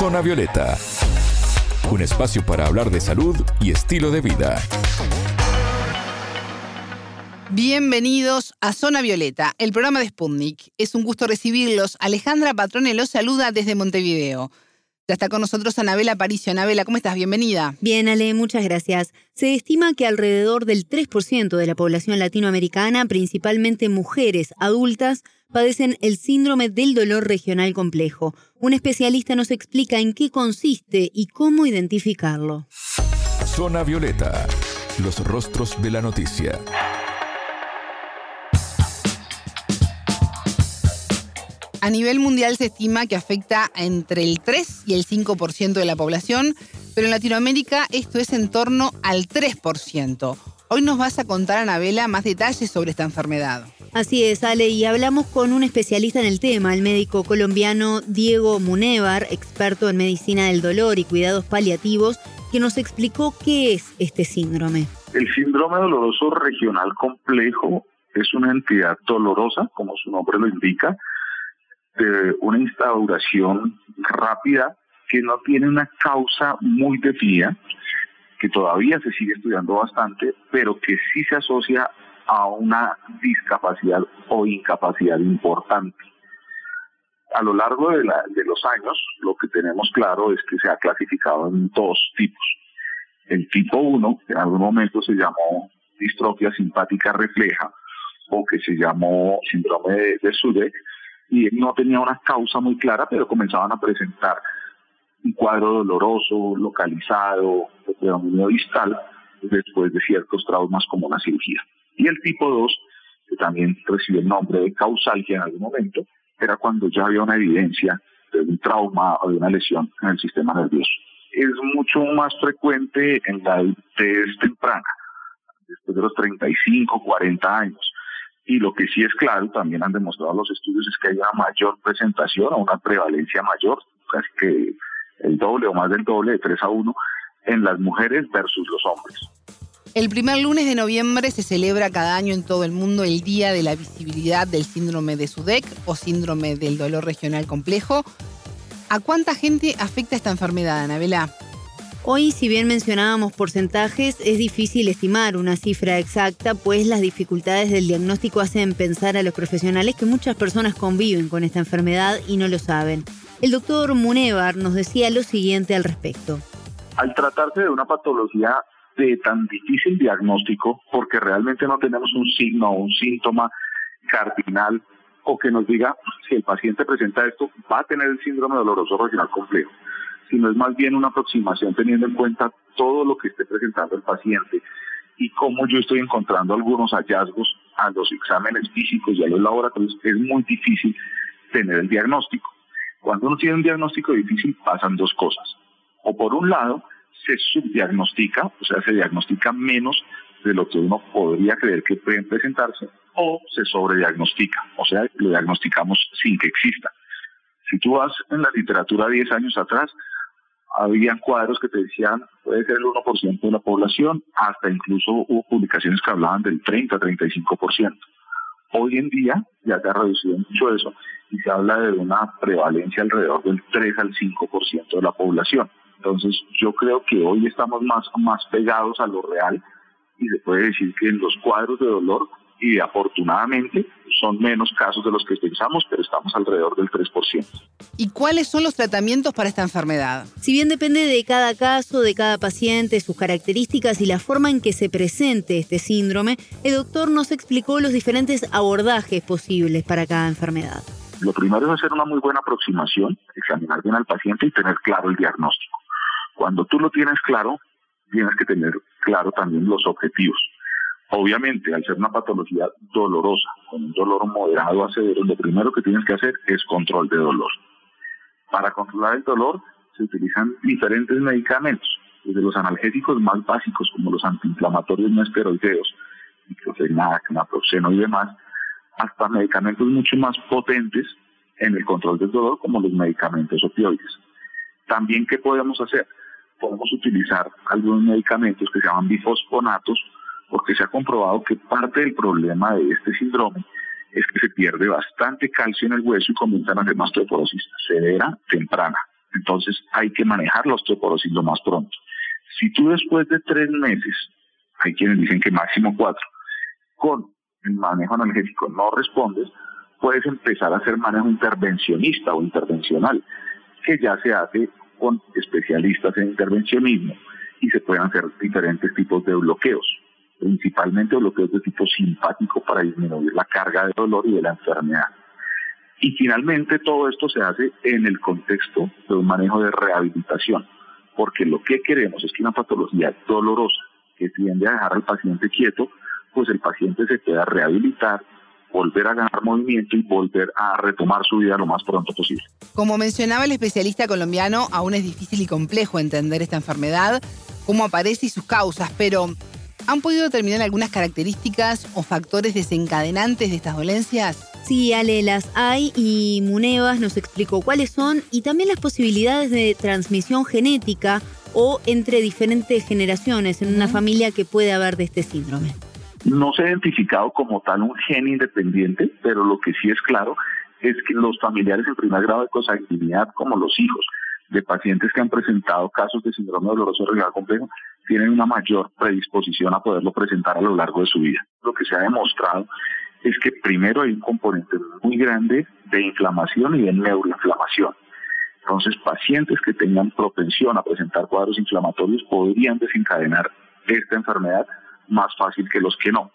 Zona Violeta, un espacio para hablar de salud y estilo de vida. Bienvenidos a Zona Violeta, el programa de Sputnik. Es un gusto recibirlos. Alejandra Patrone los saluda desde Montevideo. Ya está con nosotros Anabela Paricio. Anabela, ¿cómo estás? Bienvenida. Bien, Ale, muchas gracias. Se estima que alrededor del 3% de la población latinoamericana, principalmente mujeres adultas, padecen el síndrome del dolor regional complejo. Un especialista nos explica en qué consiste y cómo identificarlo. Zona Violeta, los rostros de la noticia. A nivel mundial se estima que afecta entre el 3 y el 5% de la población, pero en Latinoamérica esto es en torno al 3%. Hoy nos vas a contar, Anabela, más detalles sobre esta enfermedad. Así es, Ale, y hablamos con un especialista en el tema, el médico colombiano Diego Munevar, experto en medicina del dolor y cuidados paliativos, que nos explicó qué es este síndrome. El síndrome doloroso regional complejo es una entidad dolorosa, como su nombre lo indica, de una instauración rápida que no tiene una causa muy definida, que todavía se sigue estudiando bastante, pero que sí se asocia a una discapacidad o incapacidad importante. A lo largo de, los años, lo que tenemos claro es que se ha clasificado en dos tipos. El tipo 1, que en algún momento se llamó distrofia simpática refleja, o que se llamó síndrome de, de y no tenía una causa muy clara, pero comenzaban a presentar un cuadro doloroso, localizado, de predominio distal, después de ciertos traumas como una cirugía. Y el tipo 2, que también recibe el nombre de causalgia en algún momento, era cuando ya había una evidencia de un trauma o de una lesión en el sistema nervioso. Es mucho más frecuente en la adultez temprana, después de los 35, 40 años y lo que sí es claro, también han demostrado los estudios, es que hay una mayor presentación o una prevalencia mayor, casi que el doble o más del doble, de 3 a 1, en las mujeres versus los hombres. El primer lunes de noviembre se celebra cada año en todo el mundo el Día de la Visibilidad del Síndrome de SUDEC o Síndrome del Dolor Regional Complejo. ¿A cuánta gente afecta esta enfermedad, Anabela? Hoy, si bien mencionábamos porcentajes, es difícil estimar una cifra exacta, pues las dificultades del diagnóstico hacen pensar a los profesionales que muchas personas conviven con esta enfermedad y no lo saben. El doctor Munevar nos decía lo siguiente al respecto. Al tratarse de una patología de tan difícil diagnóstico, porque realmente no tenemos un signo o un síntoma cardinal o que nos diga si el paciente presenta esto, va a tener el síndrome doloroso regional complejo sino es más bien una aproximación teniendo en cuenta todo lo que esté presentando el paciente y cómo yo estoy encontrando algunos hallazgos a los exámenes físicos y a los laboratorios, es muy difícil tener el diagnóstico. Cuando uno tiene un diagnóstico difícil pasan dos cosas. O por un lado, se subdiagnostica, o sea, se diagnostica menos de lo que uno podría creer que pueden presentarse, o se sobrediagnostica, o sea, lo diagnosticamos sin que exista. Si tú vas en la literatura 10 años atrás, habían cuadros que te decían puede ser el 1% de la población, hasta incluso hubo publicaciones que hablaban del 30-35%. Hoy en día ya se ha reducido mucho eso y se habla de una prevalencia alrededor del 3 al 5% de la población. Entonces yo creo que hoy estamos más, más pegados a lo real y se puede decir que en los cuadros de dolor y afortunadamente son menos casos de los que pensamos, pero estamos alrededor del 3%. ¿Y cuáles son los tratamientos para esta enfermedad? Si bien depende de cada caso, de cada paciente, sus características y la forma en que se presente este síndrome, el doctor nos explicó los diferentes abordajes posibles para cada enfermedad. Lo primero es hacer una muy buena aproximación, examinar bien al paciente y tener claro el diagnóstico. Cuando tú lo tienes claro, tienes que tener claro también los objetivos. Obviamente, al ser una patología dolorosa, con un dolor moderado a severo, lo primero que tienes que hacer es control de dolor. Para controlar el dolor se utilizan diferentes medicamentos, desde los analgésicos más básicos como los antiinflamatorios no esteroideos, diclofenac, naproxeno y demás, hasta medicamentos mucho más potentes en el control del dolor como los medicamentos opioides. También, ¿qué podemos hacer? Podemos utilizar algunos medicamentos que se llaman bifosfonatos, porque se ha comprobado que parte del problema de este síndrome es que se pierde bastante calcio en el hueso y comienzan a hacer osteoporosis severa temprana. Entonces hay que manejar la osteoporosis lo más pronto. Si tú después de tres meses, hay quienes dicen que máximo cuatro, con el manejo analgésico no respondes, puedes empezar a hacer manejo intervencionista o intervencional, que ya se hace con especialistas en intervencionismo y se pueden hacer diferentes tipos de bloqueos, principalmente bloqueos de tipo simpático para disminuir la carga de dolor y de la enfermedad. Y finalmente todo esto se hace en el contexto de un manejo de rehabilitación, porque lo que queremos es que una patología dolorosa que tiende a dejar al paciente quieto, pues el paciente se pueda rehabilitar, volver a ganar movimiento y volver a retomar su vida lo más pronto posible. Como mencionaba el especialista colombiano, aún es difícil y complejo entender esta enfermedad, cómo aparece y sus causas, pero ¿han podido determinar algunas características o factores desencadenantes de estas dolencias? Sí, Ale, las hay y Munevas nos explicó cuáles son y también las posibilidades de transmisión genética o entre diferentes generaciones en una familia que puede haber de este síndrome. No se ha identificado como tal un gen independiente, pero lo que sí es claro es que los familiares en primer grado de consanguinidad, como los hijos de pacientes que han presentado casos de síndrome doloroso renal complejo, tienen una mayor predisposición a poderlo presentar a lo largo de su vida. Lo que se ha demostrado es que primero hay un componente muy grande de inflamación y de neuroinflamación. Entonces, pacientes que tengan propensión a presentar cuadros inflamatorios podrían desencadenar esta enfermedad más fácil que los que no.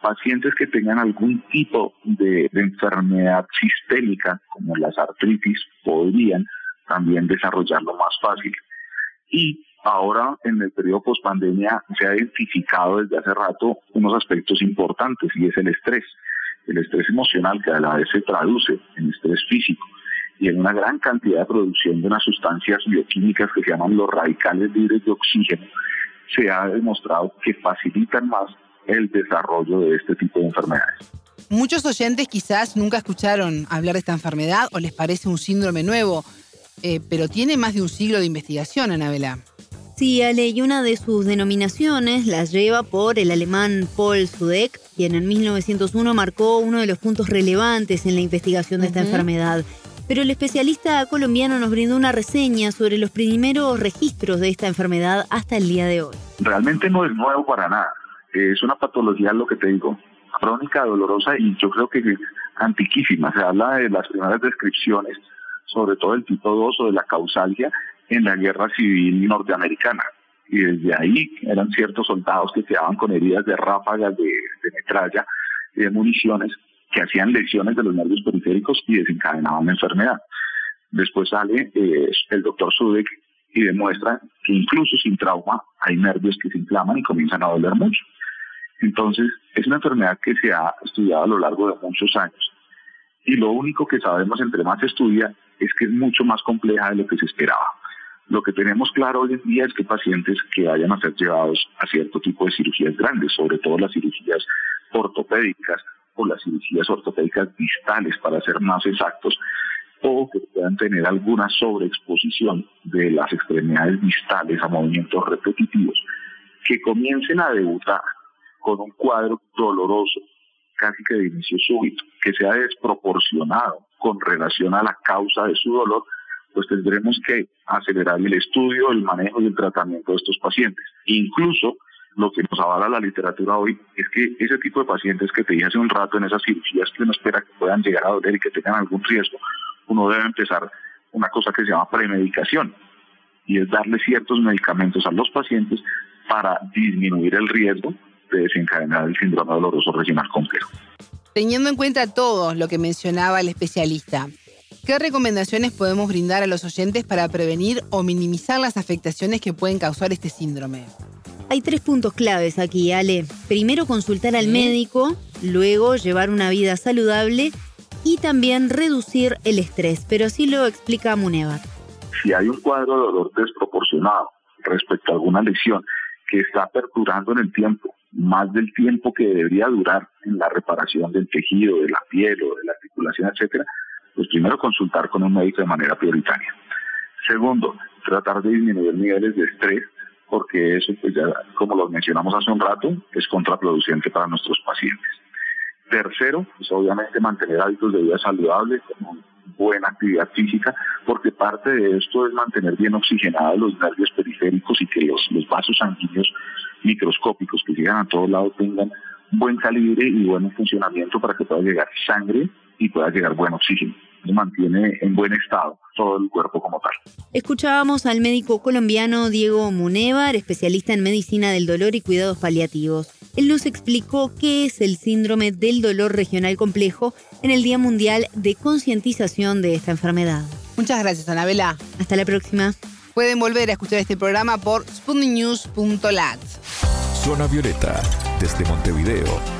Pacientes que tengan algún tipo de, enfermedad sistémica, como las artritis, podrían también desarrollarlo más fácil. Y ahora, en el periodo post-pandemia, se ha identificado desde hace rato unos aspectos importantes y es el estrés. El estrés emocional que a la vez se traduce en estrés físico y en una gran cantidad de producción de unas sustancias bioquímicas que se llaman los radicales libres de oxígeno, se ha demostrado que facilitan más el desarrollo de este tipo de enfermedades. Muchos oyentes quizás nunca escucharon hablar de esta enfermedad o les parece un síndrome nuevo, eh, pero tiene más de un siglo de investigación, Anabela. Sí, Ale, y una de sus denominaciones las lleva por el alemán Paul Sudeck, quien en 1901 marcó uno de los puntos relevantes en la investigación de esta enfermedad. Pero el especialista colombiano nos brindó una reseña sobre los primeros registros de esta enfermedad hasta el día de hoy. Realmente no es nuevo para nada. Es una patología, lo que te digo, crónica, dolorosa y yo creo que antiquísima. Se habla de las primeras descripciones, sobre todo el tipo 2 o de la causalgia, en la guerra civil norteamericana. Y desde ahí eran ciertos soldados que quedaban con heridas de ráfagas de, metralla de municiones que hacían lesiones de los nervios periféricos y desencadenaban la enfermedad. Después sale eh, el doctor Sudek y demuestra que incluso sin trauma hay nervios que se inflaman y comienzan a doler mucho. Entonces, es una enfermedad que se ha estudiado a lo largo de muchos años. Y lo único que sabemos entre más se estudia es que es mucho más compleja de lo que se esperaba. Lo que tenemos claro hoy en día es que pacientes que vayan a ser llevados a cierto tipo de cirugías grandes, sobre todo las cirugías ortopédicas o las cirugías ortopédicas distales, para ser más exactos, o que puedan tener alguna sobreexposición de las extremidades distales a movimientos repetitivos, que comiencen a debutar con un cuadro doloroso, casi que de inicio súbito, que sea desproporcionado con relación a la causa de su dolor, pues tendremos que acelerar el estudio, el manejo y el tratamiento de estos pacientes. Incluso lo que nos avala la literatura hoy es que ese tipo de pacientes que te dije hace un rato en esas cirugías que uno espera que puedan llegar a doler y que tengan algún riesgo, uno debe empezar una cosa que se llama premedicación y es darle ciertos medicamentos a los pacientes para disminuir el riesgo de desencadenar el síndrome doloroso regional complejo. Teniendo en cuenta todo lo que mencionaba el especialista, ¿Qué recomendaciones podemos brindar a los oyentes para prevenir o minimizar las afectaciones que pueden causar este síndrome? Hay tres puntos claves aquí, Ale. Primero, consultar al médico, luego llevar una vida saludable y también reducir el estrés, pero así lo explica Munevar. Si hay un cuadro de dolor desproporcionado respecto a alguna lesión que está perdurando en el tiempo, más del tiempo que debería durar en la reparación del tejido, de la piel o de la articulación, etcétera, pues primero consultar con un médico de manera prioritaria. Segundo, tratar de disminuir niveles de estrés, porque eso, pues ya como lo mencionamos hace un rato, es contraproducente para nuestros pacientes. Tercero, pues obviamente mantener hábitos de vida saludables, como buena actividad física, porque parte de esto es mantener bien oxigenados los nervios periféricos y que los, los vasos sanguíneos microscópicos que llegan a todos lados tengan buen calibre y buen funcionamiento para que pueda llegar sangre y pueda llegar buen oxígeno. mantiene en buen estado todo el cuerpo como tal. Escuchábamos al médico colombiano Diego Munevar, especialista en medicina del dolor y cuidados paliativos. Él nos explicó qué es el síndrome del dolor regional complejo en el Día Mundial de Concientización de esta enfermedad. Muchas gracias, Anabela. Hasta la próxima. Pueden volver a escuchar este programa por sputniknews.lat. Zona Violeta, desde Montevideo,